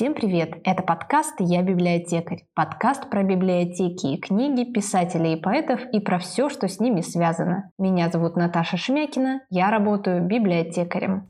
Всем привет! Это подкаст «Я библиотекарь». Подкаст про библиотеки и книги, писателей и поэтов и про все, что с ними связано. Меня зовут Наташа Шмякина, я работаю библиотекарем.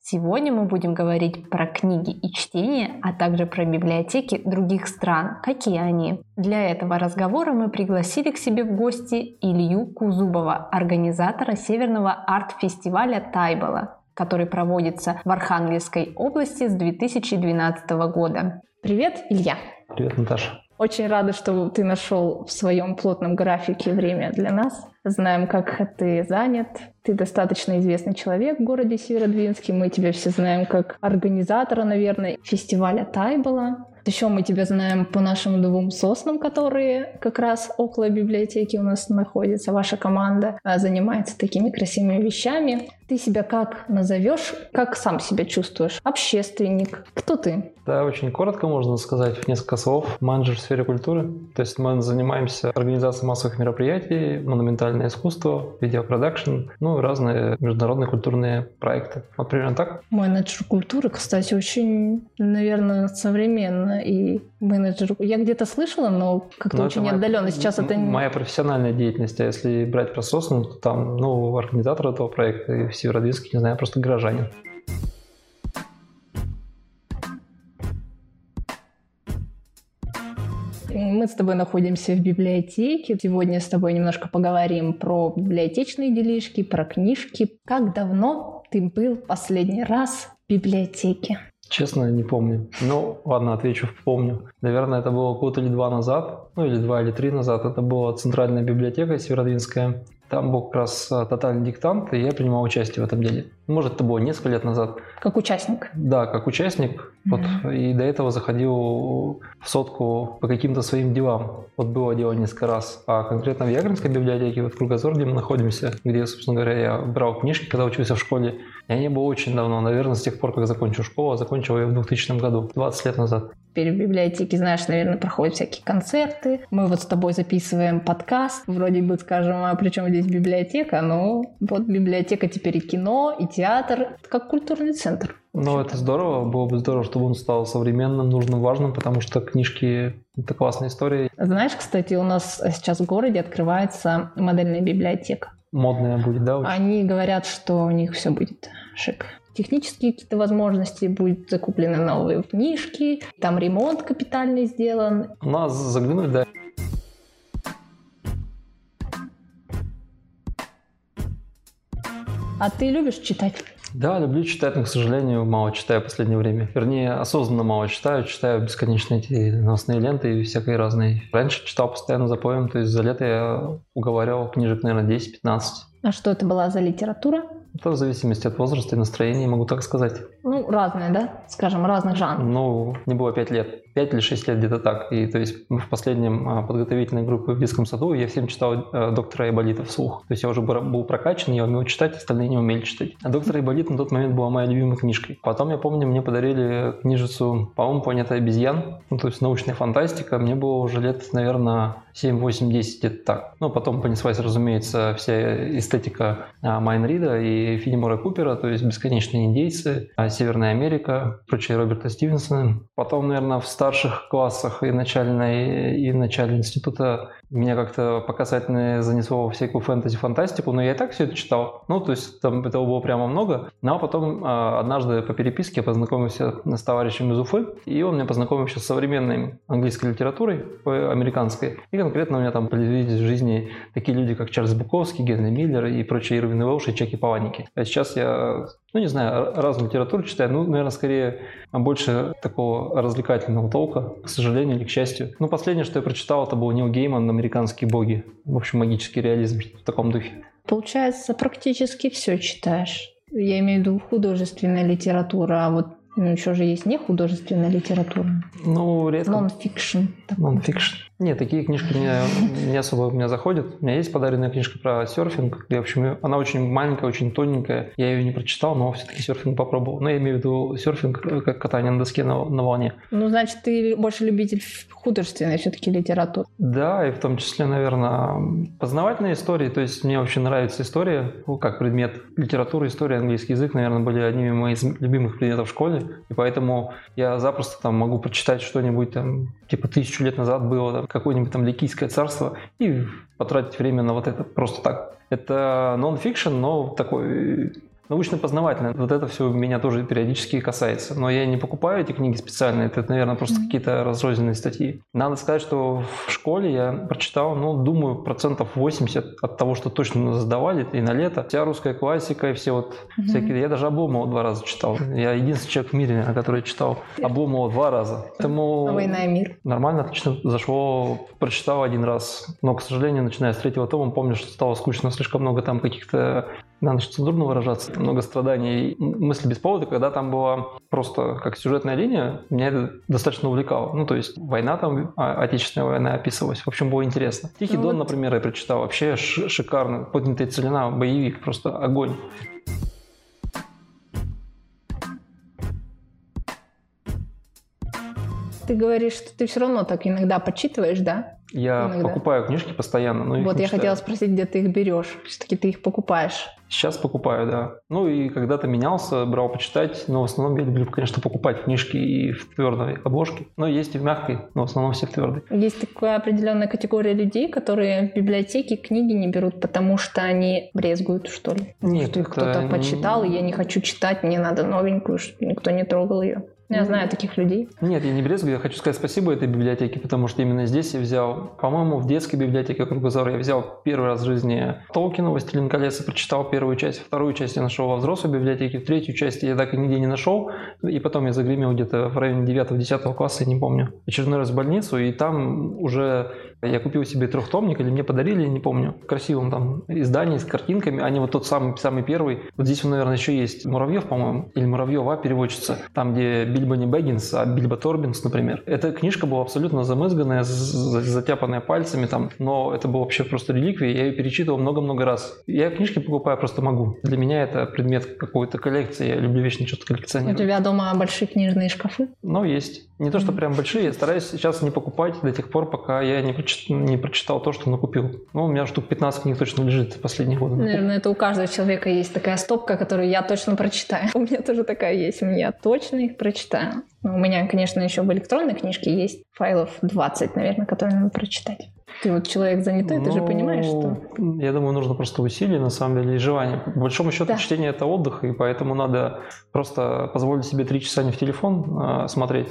Сегодня мы будем говорить про книги и чтение, а также про библиотеки других стран. Какие они? Для этого разговора мы пригласили к себе в гости Илью Кузубова, организатора Северного арт-фестиваля Тайбала который проводится в Архангельской области с 2012 года. Привет, Илья. Привет, Наташа. Очень рада, что ты нашел в своем плотном графике время для нас. Знаем, как ты занят. Ты достаточно известный человек в городе Северодвинске. Мы тебя все знаем как организатора, наверное, фестиваля Тайбола. Еще мы тебя знаем по нашим двум соснам, которые как раз около библиотеки у нас находятся. Ваша команда а, занимается такими красивыми вещами. Ты себя как назовешь? Как сам себя чувствуешь? Общественник? Кто ты? Да, очень коротко можно сказать в несколько слов. Менеджер в сфере культуры. То есть мы занимаемся организацией массовых мероприятий, монументальное искусство, видеопродакшн, ну и разные международные культурные проекты. Вот примерно так. Менеджер культуры, кстати, очень, наверное, современно и менеджеру. Я где-то слышала, но как-то но очень моя, отдаленно. Сейчас это моя профессиональная деятельность. А если брать про Сосну, то там, ну, организатор этого проекта и в Северодвинске, не знаю, просто горожанин. Мы с тобой находимся в библиотеке. Сегодня с тобой немножко поговорим про библиотечные делишки, про книжки. Как давно ты был последний раз в библиотеке? Честно, не помню. Ну, ладно, отвечу, помню. Наверное, это было год или два назад, ну или два или три назад. Это была Центральная библиотека Северодвинская. Там был как раз а, тотальный диктант, и я принимал участие в этом деле. Может, это было несколько лет назад. Как участник? Да, как участник. Mm-hmm. Вот, и до этого заходил в сотку по каким-то своим делам. Вот было дело несколько раз. А конкретно в Ягринской библиотеке, вот в Кругозор, где мы находимся, где, собственно говоря, я брал книжки, когда учился в школе, я не был очень давно, наверное, с тех пор, как закончил школу, а закончил я в 2000 году, 20 лет назад теперь в библиотеке, знаешь, наверное, проходят всякие концерты. Мы вот с тобой записываем подкаст. Вроде бы скажем, а при чем здесь библиотека? Но вот библиотека теперь и кино, и театр. как культурный центр. Ну, это здорово. Было бы здорово, чтобы он стал современным, нужным, важным, потому что книжки — это классная история. Знаешь, кстати, у нас сейчас в городе открывается модельная библиотека. Модная будет, да? Очень? Они говорят, что у них все будет шик технические какие-то возможности, будут закуплены новые книжки, там ремонт капитальный сделан. У нас заглянуть, да. А ты любишь читать? Да, люблю читать, но, к сожалению, мало читаю в последнее время. Вернее, осознанно мало читаю. Читаю бесконечно эти новостные ленты и всякие разные. Раньше читал постоянно за поем, то есть за лето я уговаривал книжек, наверное, 10-15. А что это была за литература? Это в зависимости от возраста и настроения, могу так сказать. Ну, разные, да? Скажем, разных жанров. Ну, не было пять лет. Пять или шесть лет где-то так. И то есть в последнем а, подготовительной группе в детском саду я всем читал а, доктора Айболита вслух. То есть я уже был прокачан, я умел читать, остальные не умели читать. А доктор Айболит на тот момент была моей любимой книжкой. Потом, я помню, мне подарили книжицу, по-моему, «Планета обезьян», ну, то есть научная фантастика. Мне было уже лет, наверное, 7, 8, 10, где-то так. Ну, потом понеслась, разумеется, вся эстетика а, Майнрида и Филимора Купера, то есть «Бесконечные индейцы», «Северная Америка», прочие Роберта Стивенсона. Потом, наверное, в старших классах и начальной, и начале института меня как-то по касательной занесло во всякую фэнтези-фантастику, но я и так все это читал. Ну, то есть там этого было прямо много. Ну, а потом а, однажды по переписке я познакомился с товарищем из Уфы, и он меня познакомил еще с современной английской литературой, американской. И конкретно у меня там появились в жизни такие люди, как Чарльз Буковский, Генри Миллер и прочие Ирвин Уэлш и Чеки Паланики. А сейчас я ну, не знаю, разную литературу читаю, ну, наверное, скорее больше такого развлекательного толка, к сожалению или к счастью. Ну, последнее, что я прочитал, это был Нил Гейман «Американские боги». В общем, магический реализм в таком духе. Получается, практически все читаешь. Я имею в виду художественная литература, а вот Ну, еще же есть не художественная литература. Ну, редко. Non-fiction. Non-fiction. Нет, такие книжки не, не особо у меня заходят. У меня есть подаренная книжка про серфинг. Я, в общем, она очень маленькая, очень тоненькая. Я ее не прочитал, но все-таки серфинг попробовал. Но я имею в виду серфинг, э, как катание на доске на, на волне. Ну, значит, ты больше любитель художественной все-таки литературы. Да, и в том числе, наверное, познавательные истории. То есть мне вообще нравится история, ну, как предмет литературы, история, английский язык, наверное, были одними моих любимых предметов в школе. И поэтому я запросто там могу прочитать что-нибудь там, типа тысячу лет назад было, там, какое-нибудь там Ликийское царство и потратить время на вот это просто так. Это нон-фикшн, но такой научно-познавательное. Вот это все меня тоже периодически касается. Но я не покупаю эти книги специально, это, наверное, просто какие-то разрозненные статьи. Надо сказать, что в школе я прочитал, ну, думаю, процентов 80 от того, что точно задавали и на лето. Вся русская классика и все вот mm-hmm. всякие. Я даже Обломова два раза читал. Я единственный человек в мире, который читал Обломова два раза. Поэтому Война и мир. Нормально, отлично зашло. Прочитал один раз. Но, к сожалению, начиная с третьего тома, помню, что стало скучно. Слишком много там каких-то надо же цензурно выражаться, много страданий, мысли без повода, когда там была просто как сюжетная линия, меня это достаточно увлекало. Ну, то есть война там, а, отечественная война описывалась. В общем, было интересно. Тихий ну, Дон, вот... например, я прочитал. Вообще шикарно. Поднятая целина, боевик, просто огонь. Ты говоришь, что ты все равно так иногда почитываешь, да? Я иногда. покупаю книжки постоянно, но Вот я читаю. хотела спросить, где ты их берешь? Все-таки ты их покупаешь. Сейчас покупаю, да. Ну и когда-то менялся, брал почитать, но в основном я люблю, конечно, покупать книжки и в твердой обложке. Но есть и в мягкой, но в основном все в твердой. Есть такая определенная категория людей, которые в библиотеке книги не берут, потому что они брезгуют, что ли? Нет, что их кто-то почитал, и я не хочу читать, мне надо новенькую, чтобы никто не трогал ее. Я знаю таких людей. Нет, я не брезгую. Я хочу сказать спасибо этой библиотеке, потому что именно здесь я взял, по-моему, в детской библиотеке Кругозора я взял первый раз в жизни Толкина «Властелин колец» и прочитал первую часть. Вторую часть я нашел во взрослой библиотеке. Третью часть я так и нигде не нашел. И потом я загремел где-то в районе 9-10 класса, я не помню. Очередной раз в больницу, и там уже я купил себе трехтомник, или мне подарили, я не помню. В красивом там издании с картинками, а не вот тот самый, самый первый. Вот здесь, наверное, еще есть Муравьев, по-моему, или Муравьева переводчица, там, где Бильбо не Бэггинс, а Бильбо Торбинс, например. Эта книжка была абсолютно замызганная, затяпанная пальцами там, но это было вообще просто реликвия, я ее перечитывал много-много раз. Я книжки покупаю просто могу. Для меня это предмет какой-то коллекции, я люблю вечно что-то коллекционировать. У тебя дома большие книжные шкафы? Ну, есть. Не то, что прям большие, я стараюсь сейчас не покупать до тех пор, пока я не не прочитал то, что накупил. Ну, у меня штук 15 книг точно лежит в последние годы. Наверное, это у каждого человека есть такая стопка, которую я точно прочитаю. У меня тоже такая есть, у меня точно их прочитаю. Ну, у меня, конечно, еще в электронной книжке есть файлов 20, наверное, которые надо прочитать. Ты вот человек занятой, ну, ты же понимаешь, что... Я думаю, нужно просто усилие, на самом деле, и желание. По большому счету, да. чтение – это отдых, и поэтому надо просто позволить себе три часа не в телефон э, смотреть,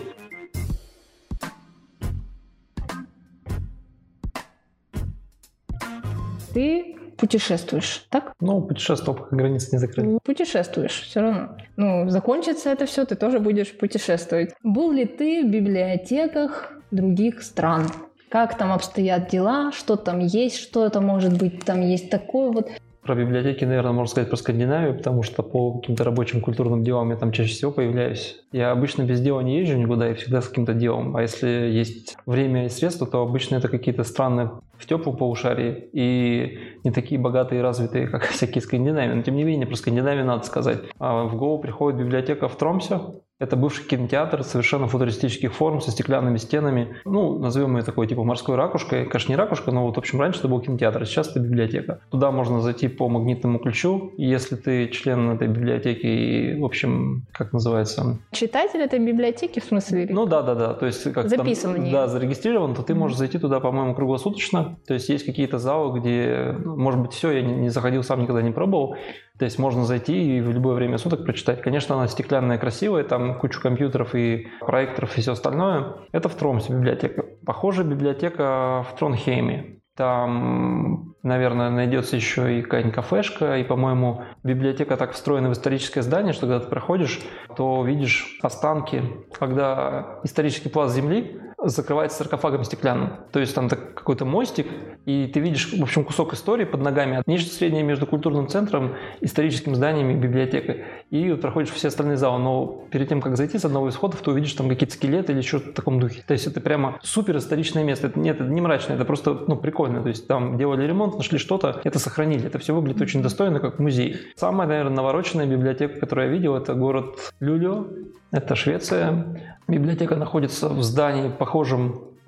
ты путешествуешь, так? Ну, путешествовал, пока границы не закрыли. Путешествуешь все равно. Ну, закончится это все, ты тоже будешь путешествовать. Был ли ты в библиотеках других стран? Как там обстоят дела, что там есть, что это может быть, там есть такое вот. Про библиотеки, наверное, можно сказать про Скандинавию, потому что по каким-то рабочим культурным делам я там чаще всего появляюсь. Я обычно без дела не езжу никуда, и всегда с каким-то делом. А если есть время и средства, то обычно это какие-то страны в теплом полушарии и не такие богатые и развитые, как всякие Скандинавии. Но тем не менее, про Скандинавию надо сказать. А в голову приходит библиотека в Тромсе, это бывший кинотеатр совершенно футуристических форм со стеклянными стенами. Ну, назовем ее такой типа морской ракушкой. Конечно, не ракушка, но вот, в общем, раньше это был кинотеатр, а сейчас это библиотека. Туда можно зайти по магнитному ключу. Если ты член этой библиотеки и, в общем, как называется? Читатель этой библиотеки, в смысле? Ну да, да, да. То есть как Записан там, Да, зарегистрирован, то ты можешь зайти туда, по-моему, круглосуточно. То есть есть какие-то залы, где, ну, может быть, все, я не, не заходил, сам никогда не пробовал. То есть можно зайти и в любое время суток прочитать. Конечно, она стеклянная, красивая, там куча компьютеров и проекторов и все остальное. Это в Тромсе библиотека. Похожая библиотека в Тронхейме. Там, наверное, найдется еще и какая-нибудь кафешка, и, по-моему, библиотека так встроена в историческое здание, что когда ты проходишь, то видишь останки, когда исторический пласт земли закрывается саркофагом стеклянным. То есть там так, какой-то мостик, и ты видишь, в общем, кусок истории под ногами, нечто среднее между культурным центром, историческим зданием и библиотекой. И вот проходишь все остальные залы, но перед тем, как зайти с одного из входов, ты увидишь там какие-то скелеты или что-то в таком духе. То есть это прямо супер историчное место. Это, нет, это не мрачное, это просто ну, прикольно. То есть там делали ремонт, нашли что-то, это сохранили. Это все выглядит очень достойно, как музей. Самая, наверное, навороченная библиотека, которую я видел, это город Люлио. Это Швеция. Библиотека находится в здании, похожем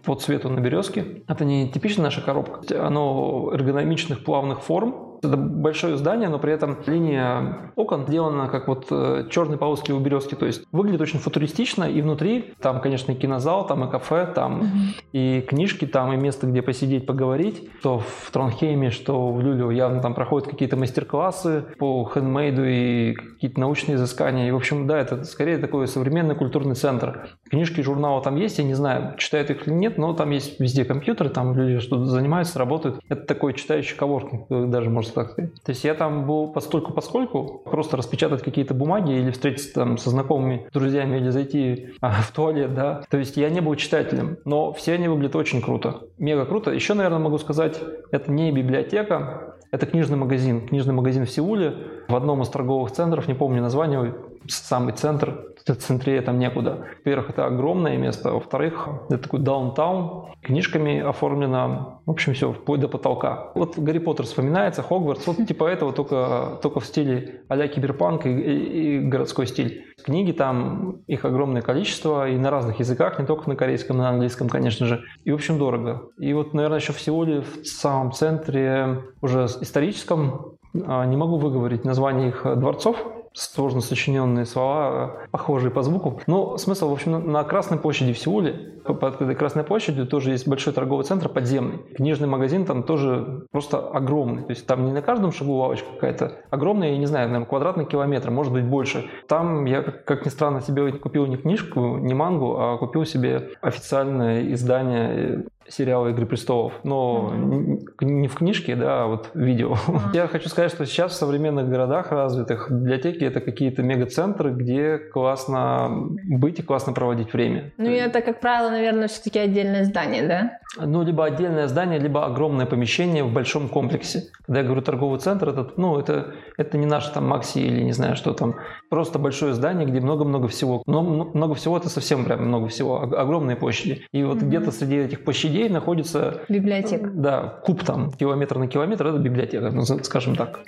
по цвету на березке. Это не типичная наша коробка. Оно эргономичных плавных форм, это большое здание, но при этом линия окон сделана как вот э, черные полоски у березки. То есть выглядит очень футуристично, и внутри там, конечно, и кинозал, там и кафе, там mm-hmm. и книжки, там и место, где посидеть, поговорить. То в Тронхейме, что в Люлю явно там проходят какие-то мастер-классы по хендмейду и какие-то научные изыскания. И, в общем, да, это скорее такой современный культурный центр. Книжки, журналы там есть, я не знаю, читают их или нет, но там есть везде компьютеры, там люди что-то занимаются, работают. Это такой читающий коворкинг, даже можно так сказать. То есть я там был постольку поскольку, просто распечатать какие-то бумаги или встретиться там со знакомыми друзьями или зайти а, в туалет, да. То есть я не был читателем, но все они выглядят очень круто. Мега круто. Еще, наверное, могу сказать, это не библиотека, это книжный магазин. Книжный магазин в Сеуле, в одном из торговых центров, не помню название, самый центр, центре там некуда. Во-первых, это огромное место, во-вторых, это такой даунтаун, книжками оформлено, в общем, все, вплоть до потолка. Вот Гарри Поттер вспоминается, Хогвартс, вот типа этого, только, только в стиле а-ля киберпанк и, и, и городской стиль. Книги там, их огромное количество, и на разных языках, не только на корейском, на английском, конечно же. И, в общем, дорого. И вот, наверное, еще в Сеуле, в самом центре, уже историческом, а, не могу выговорить название их дворцов, сложно сочиненные слова, похожие по звуку. Но смысл, в общем, на Красной площади в Сеуле, под этой Красной площадью тоже есть большой торговый центр подземный. Книжный магазин там тоже просто огромный. То есть там не на каждом шагу лавочка какая-то огромная, я не знаю, наверное, квадратный километр, может быть больше. Там я, как ни странно, себе купил не книжку, не мангу, а купил себе официальное издание сериала «Игры престолов», но mm-hmm. не в книжке, да, а вот в видео. Mm-hmm. Я хочу сказать, что сейчас в современных городах развитых библиотеки это какие-то мегацентры, где классно быть и классно проводить время. Ну и это, как правило, наверное, все-таки отдельное здание, да? Ну, либо отдельное здание, либо огромное помещение в большом комплексе. Когда я говорю торговый центр, это, ну, это, это не наш там Макси или не знаю что там. Просто большое здание, где много-много всего. Но много всего это совсем прям много всего. Огромные площади. И вот mm-hmm. где-то среди этих площадей находится... Библиотека. Да, куб там, километр на километр, это библиотека, ну, скажем так.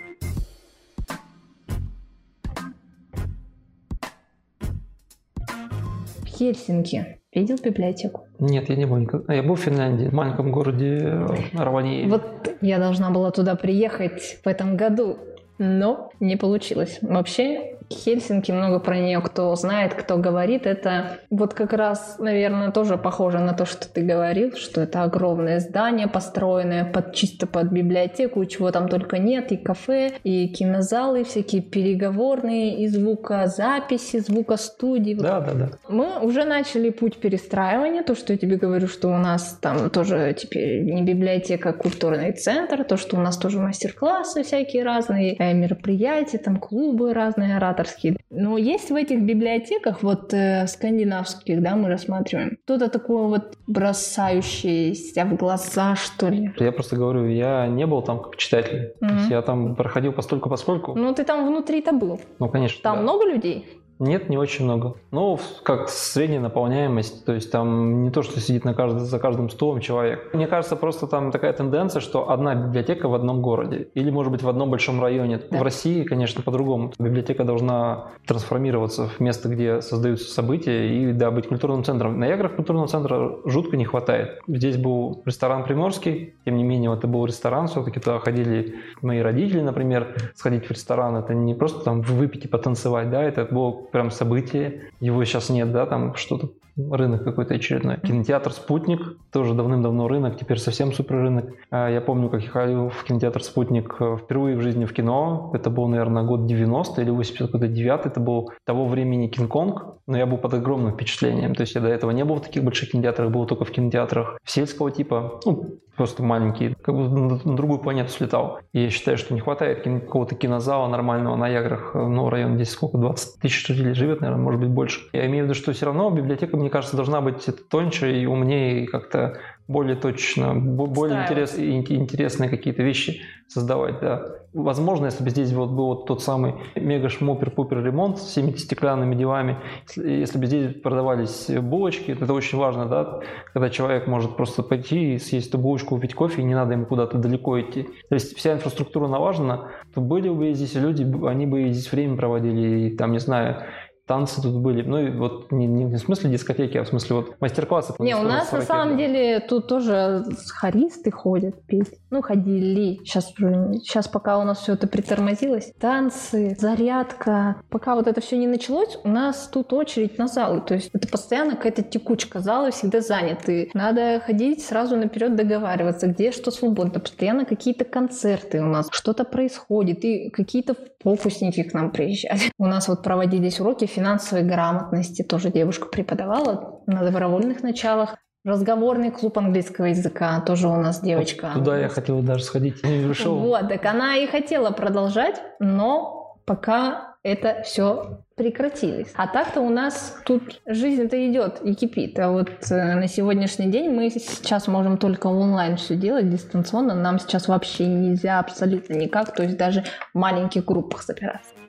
В Видел библиотеку? Нет, я не был никогда. Я был в Финляндии, в маленьком городе э, Равании. Вот я должна была туда приехать в этом году, но не получилось. Вообще, Хельсинки, много про нее кто знает, кто говорит. Это вот как раз, наверное, тоже похоже на то, что ты говорил, что это огромное здание, построенное под, чисто под библиотеку, чего там только нет, и кафе, и кинозалы, всякие переговорные, и звукозаписи, звукостудии. Да, да, да. Мы уже начали путь перестраивания, то, что я тебе говорю, что у нас там тоже теперь не библиотека, а культурный центр, то, что у нас тоже мастер-классы всякие разные, э, мероприятия, там клубы разные, оратор авторские. Но есть в этих библиотеках, вот э, скандинавских, да, мы рассматриваем, что-то такое вот бросающееся в глаза, что ли. Я просто говорю, я не был там как читатель. Mm-hmm. То есть я там проходил постольку поскольку. Ну, ты там внутри-то был. Ну, конечно. Там да. много людей? Нет, не очень много. Ну, как средняя наполняемость, то есть там не то, что сидит на каждый, за каждым столом человек. Мне кажется, просто там такая тенденция, что одна библиотека в одном городе или, может быть, в одном большом районе. Да. В России, конечно, по-другому. Библиотека должна трансформироваться в место, где создаются события и, да, быть культурным центром. На Яграх культурного центра жутко не хватает. Здесь был ресторан Приморский, тем не менее, это был ресторан, все-таки туда ходили мои родители, например, сходить в ресторан. Это не просто там выпить и потанцевать, да, это было прям событие. Его сейчас нет, да, там что-то рынок какой-то очередной. Кинотеатр «Спутник», тоже давным-давно рынок, теперь совсем супер рынок. А я помню, как я ходил в кинотеатр «Спутник» э, впервые в жизни в кино. Это был, наверное, год 90 или 89 Это был того времени «Кинг-Конг», но я был под огромным впечатлением. То есть я до этого не был в таких больших кинотеатрах, был только в кинотеатрах сельского типа, ну, просто маленький, как бы на другую планету слетал. И я считаю, что не хватает какого-то кинозала нормального на Яграх, ну, район здесь сколько, 20 тысяч жителей живет, наверное, может быть больше. Я имею в виду, что все равно библиотека мне кажется, должна быть тоньше и умнее, и как-то более точно, более интерес, интересные какие-то вещи создавать, да. Возможно, если бы здесь вот был вот тот самый мега шмупер-пупер ремонт с 70 стеклянными девами, если бы здесь продавались булочки, это очень важно, да, когда человек может просто пойти и съесть эту булочку, купить кофе, и не надо ему куда-то далеко идти. То есть вся инфраструктура налажена, то были бы здесь люди, они бы здесь время проводили, и там, не знаю, танцы тут были. Ну, и вот не, не в смысле дискотеки, а в смысле вот мастер-классы. Не, у нас на самом деле тут тоже хористы ходят петь. Ну, ходили. Сейчас, сейчас пока у нас все это притормозилось. Танцы, зарядка. Пока вот это все не началось, у нас тут очередь на залы. То есть это постоянно какая-то текучка. Залы всегда заняты. Надо ходить сразу наперед договариваться, где что свободно. Постоянно какие-то концерты у нас. Что-то происходит. И какие-то фокусники к нам приезжали. У нас вот проводились уроки финансовой грамотности. Тоже девушка преподавала на добровольных началах. Разговорный клуб английского языка, тоже у нас девочка. Туда я хотела даже сходить, не решил. Вот, так она и хотела продолжать, но пока это все прекратилось. А так-то у нас тут жизнь-то идет и кипит. А вот э, на сегодняшний день мы сейчас можем только онлайн все делать, дистанционно. Нам сейчас вообще нельзя абсолютно никак, то есть даже в маленьких группах собираться.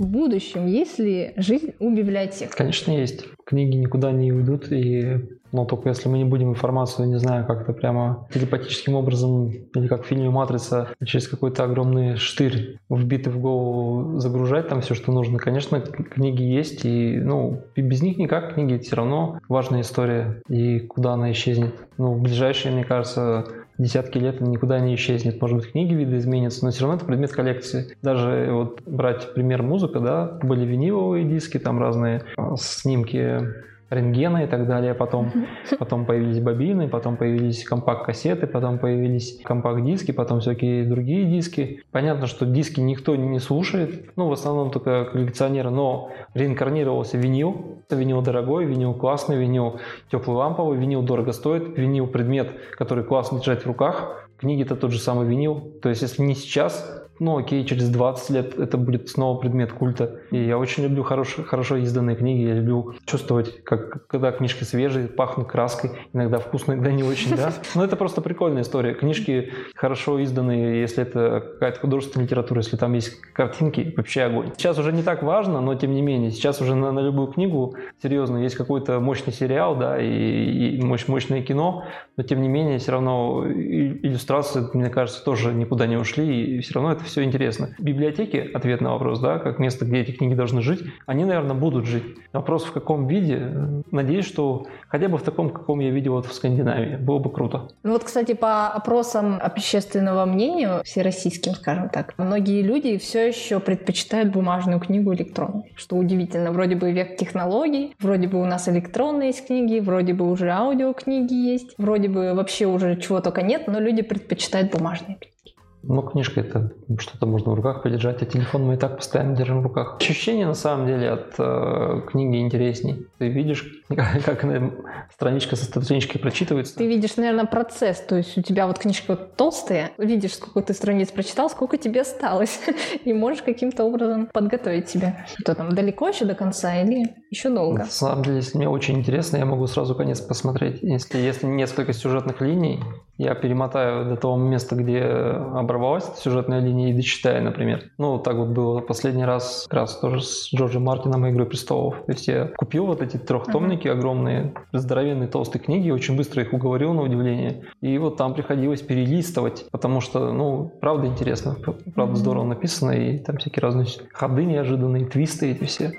В будущем есть ли жизнь у библиотек? Конечно, есть. Книги никуда не уйдут, и но только если мы не будем информацию, не знаю, как-то прямо телепатическим образом, или как в фильме «Матрица», через какой-то огромный штырь, вбитый в голову, загружать там все, что нужно. Конечно, книги есть, и ну, без них никак книги все равно важная история, и куда она исчезнет. Ну, в ближайшие, мне кажется, десятки лет никуда не исчезнет. Может быть, книги виды изменятся, но все равно это предмет коллекции. Даже вот брать пример музыка, да, были виниловые диски, там разные а, снимки рентгена и так далее. Потом, потом появились бобины, потом появились компакт-кассеты, потом появились компакт-диски, потом всякие другие диски. Понятно, что диски никто не слушает, ну, в основном только коллекционеры, но реинкарнировался винил. Винил дорогой, винил классный, винил теплый ламповый, винил дорого стоит, винил предмет, который классно держать в руках. Книги это тот же самый винил. То есть, если не сейчас, ну окей, через 20 лет это будет снова предмет культа. И я очень люблю хорош, хорошо изданные книги, я люблю чувствовать, как, когда книжки свежие, пахнут краской, иногда вкусно, иногда не очень, да. Но это просто прикольная история. Книжки хорошо изданные, если это какая-то художественная литература, если там есть картинки, вообще огонь. Сейчас уже не так важно, но тем не менее, сейчас уже на, на любую книгу, серьезно, есть какой-то мощный сериал, да, и, и мощь, мощное кино, но тем не менее, все равно иллюстрации, мне кажется, тоже никуда не ушли, и все равно это все интересно. Библиотеки, ответ на вопрос, да, как место, где эти книги должны жить, они, наверное, будут жить. Вопрос в каком виде, надеюсь, что хотя бы в таком, каком я видел вот в Скандинавии, было бы круто. Ну вот, кстати, по опросам общественного мнения, всероссийским, скажем так, многие люди все еще предпочитают бумажную книгу электронной, что удивительно. Вроде бы век технологий, вроде бы у нас электронные есть книги, вроде бы уже аудиокниги есть, вроде бы вообще уже чего только нет, но люди предпочитают бумажные книги. Ну, книжка это что-то можно в руках подержать, а телефон мы и так постоянно держим в руках. Ощущение на самом деле от э, книги интересней. Ты видишь, как, страничка со страничкой прочитывается. Ты видишь, наверное, процесс. То есть у тебя вот книжка толстая, видишь, сколько ты страниц прочитал, сколько тебе осталось. И можешь каким-то образом подготовить себя. Что там, далеко еще до конца или еще долго? На самом деле, если мне очень интересно, я могу сразу конец посмотреть. Если, если несколько сюжетных линий, я перемотаю до того места, где оборвалась сюжетная линия и дочитаю, например. Ну, так вот было последний раз, как раз тоже с Джорджем Мартином «Игрой престолов». То есть я купил вот эти трехтомники uh-huh. огромные, здоровенные толстые книги, очень быстро их уговорил на удивление. И вот там приходилось перелистывать, потому что, ну, правда интересно, правда здорово написано, и там всякие разные ходы неожиданные, твисты эти все.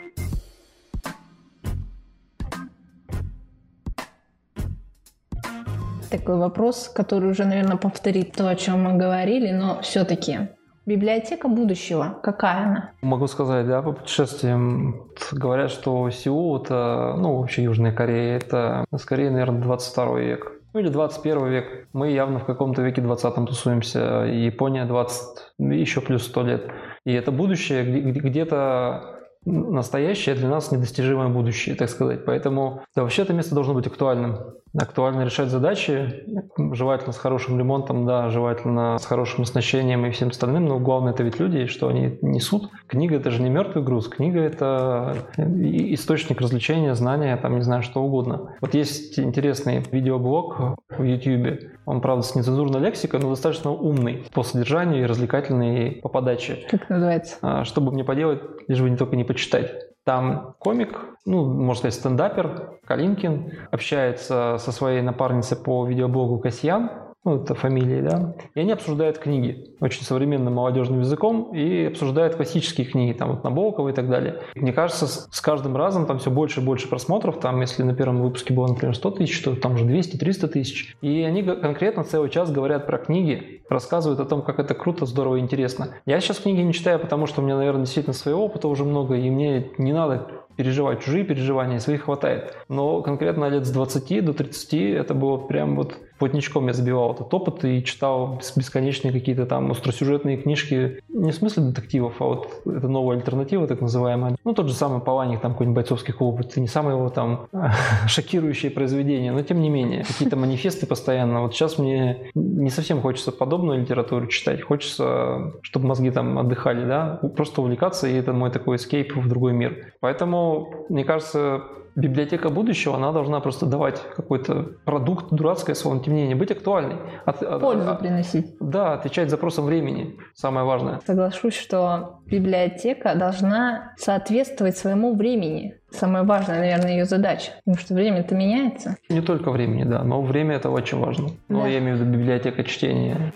такой вопрос, который уже, наверное, повторит то, о чем мы говорили, но все-таки Библиотека будущего, какая она? Могу сказать, да, по путешествиям. Говорят, что Сеул это, ну, вообще Южная Корея, это скорее, наверное, 22 век. Ну или 21 век. Мы явно в каком-то веке 20 тусуемся. Япония 20, еще плюс 100 лет. И это будущее где-то настоящее для нас недостижимое будущее, так сказать. Поэтому да, вообще это место должно быть актуальным. Актуально решать задачи, желательно с хорошим ремонтом, да, желательно с хорошим оснащением и всем остальным, но главное это ведь люди, что они несут. Книга это же не мертвый груз, книга это источник развлечения, знания, там не знаю, что угодно. Вот есть интересный видеоблог в YouTube, он, правда, с нецензурной лексикой, но достаточно умный по содержанию и развлекательный по подаче. Как называется? А, чтобы мне поделать, лишь бы не только не почитать. Там комик, ну, можно сказать, стендапер Калинкин общается со своей напарницей по видеоблогу Касьян, ну, это фамилии, да, и они обсуждают книги очень современным молодежным языком и обсуждают классические книги, там вот Набокова и так далее. Мне кажется, с каждым разом там все больше и больше просмотров, там, если на первом выпуске было, например, 100 тысяч, то там уже 200-300 тысяч. И они конкретно целый час говорят про книги, рассказывают о том, как это круто, здорово и интересно. Я сейчас книги не читаю, потому что у меня, наверное, действительно своего опыта уже много, и мне не надо переживать чужие переживания, своих хватает. Но конкретно лет с 20 до 30 это было прям вот плотничком я забивал этот опыт и читал бесконечные какие-то там остросюжетные книжки. Не в смысле детективов, а вот это новая альтернатива, так называемая. Ну, тот же самый Паланик, там какой-нибудь бойцовский клуб. Это не самое его там шокирующее произведение, но тем не менее. Какие-то манифесты постоянно. Вот сейчас мне не совсем хочется подобную литературу читать. Хочется, чтобы мозги там отдыхали, да. Просто увлекаться, и это мой такой эскейп в другой мир. Поэтому, мне кажется, библиотека будущего, она должна просто давать какой-то продукт, дурацкое слово, но тем не менее, быть актуальной. От, Пользу от, приносить. Да, отвечать запросам времени, самое важное. Соглашусь, что библиотека должна соответствовать своему времени. Самая важная, наверное, ее задача, потому что время-то меняется. Не только времени, да, но время это очень важно. Но да. я имею в виду библиотека чтения.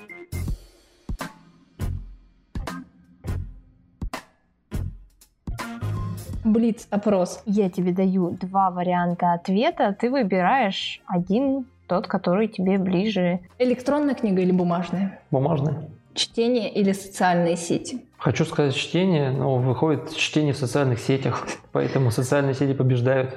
Блиц-опрос. Я тебе даю два варианта ответа, ты выбираешь один, тот, который тебе ближе. Электронная книга или бумажная? Бумажная. Чтение или социальные сети? Хочу сказать чтение, но выходит чтение в социальных сетях, поэтому социальные сети побеждают.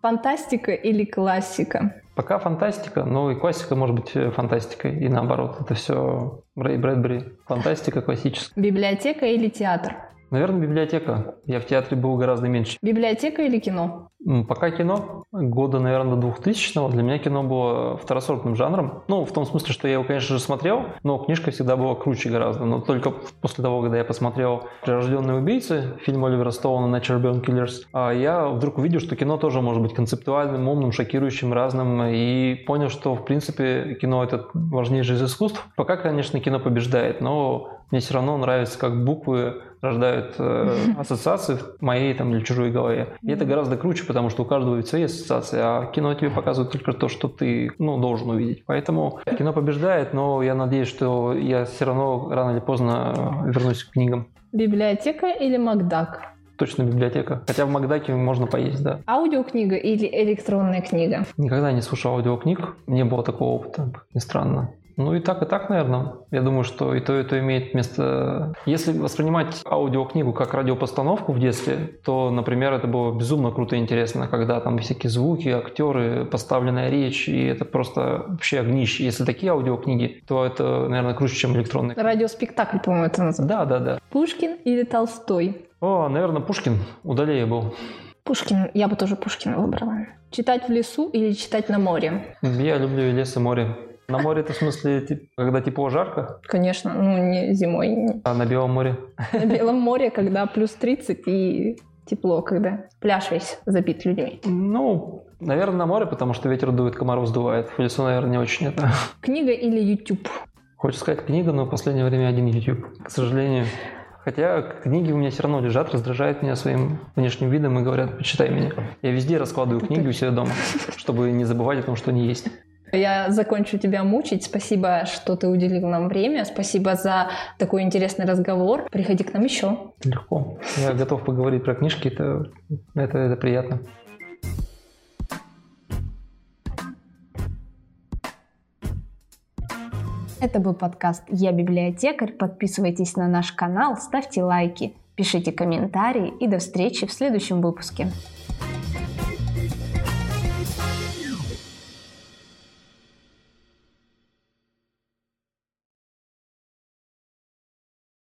Фантастика или классика? Пока фантастика, но и классика может быть э, фантастикой, и наоборот. Это все Рэй Брэдбери. Фантастика классическая. Библиотека или театр? Наверное, библиотека. Я в театре был гораздо меньше. Библиотека или кино? Пока кино. Года, наверное, до 2000-го. Для меня кино было второсортным жанром. Ну, в том смысле, что я его, конечно же, смотрел, но книжка всегда была круче гораздо. Но только после того, когда я посмотрел «Прирожденные убийцы», фильм Оливера Стоуна «Natural Born Killers», а я вдруг увидел, что кино тоже может быть концептуальным, умным, шокирующим, разным. И понял, что, в принципе, кино — это важнейшее из искусств. Пока, конечно, кино побеждает, но мне все равно нравится, как буквы рождают э, ассоциации в моей там, или чужой голове. И это гораздо круче, потому что у каждого ведь свои ассоциации, а кино тебе показывает только то, что ты ну, должен увидеть. Поэтому кино побеждает, но я надеюсь, что я все равно рано или поздно вернусь к книгам. Библиотека или Макдак? Точно библиотека. Хотя в Макдаке можно поесть, да. Аудиокнига или электронная книга? Никогда не слушал аудиокниг. Не было такого опыта, не странно. Ну и так, и так, наверное. Я думаю, что и то, и то имеет место. Если воспринимать аудиокнигу как радиопостановку в детстве, то, например, это было безумно круто и интересно, когда там всякие звуки, актеры, поставленная речь, и это просто вообще огнище. Если такие аудиокниги, то это, наверное, круче, чем электронные. Радиоспектакль, по-моему, это называется. Да, да, да. Пушкин или Толстой? О, наверное, Пушкин. Удалее был. Пушкин, я бы тоже Пушкина выбрала. Читать в лесу или читать на море? Я люблю и лес, и море. На море это в смысле, когда тепло, жарко? Конечно, ну не зимой. А на Белом море? На Белом море, когда плюс 30 и тепло, когда пляж весь забит людьми. Ну, наверное, на море, потому что ветер дует, комаров сдувает. В лесу, наверное, не очень это. Книга или YouTube? Хочется сказать книга, но в последнее время один YouTube, к сожалению. Хотя книги у меня все равно лежат, раздражают меня своим внешним видом и говорят, почитай меня. Я везде раскладываю книги у себя дома, чтобы не забывать о том, что они есть. Я закончу тебя мучить. Спасибо, что ты уделил нам время. Спасибо за такой интересный разговор. Приходи к нам еще. Легко. Я готов поговорить про книжки. Это, это, это приятно. Это был подкаст «Я библиотекарь». Подписывайтесь на наш канал, ставьте лайки, пишите комментарии и до встречи в следующем выпуске.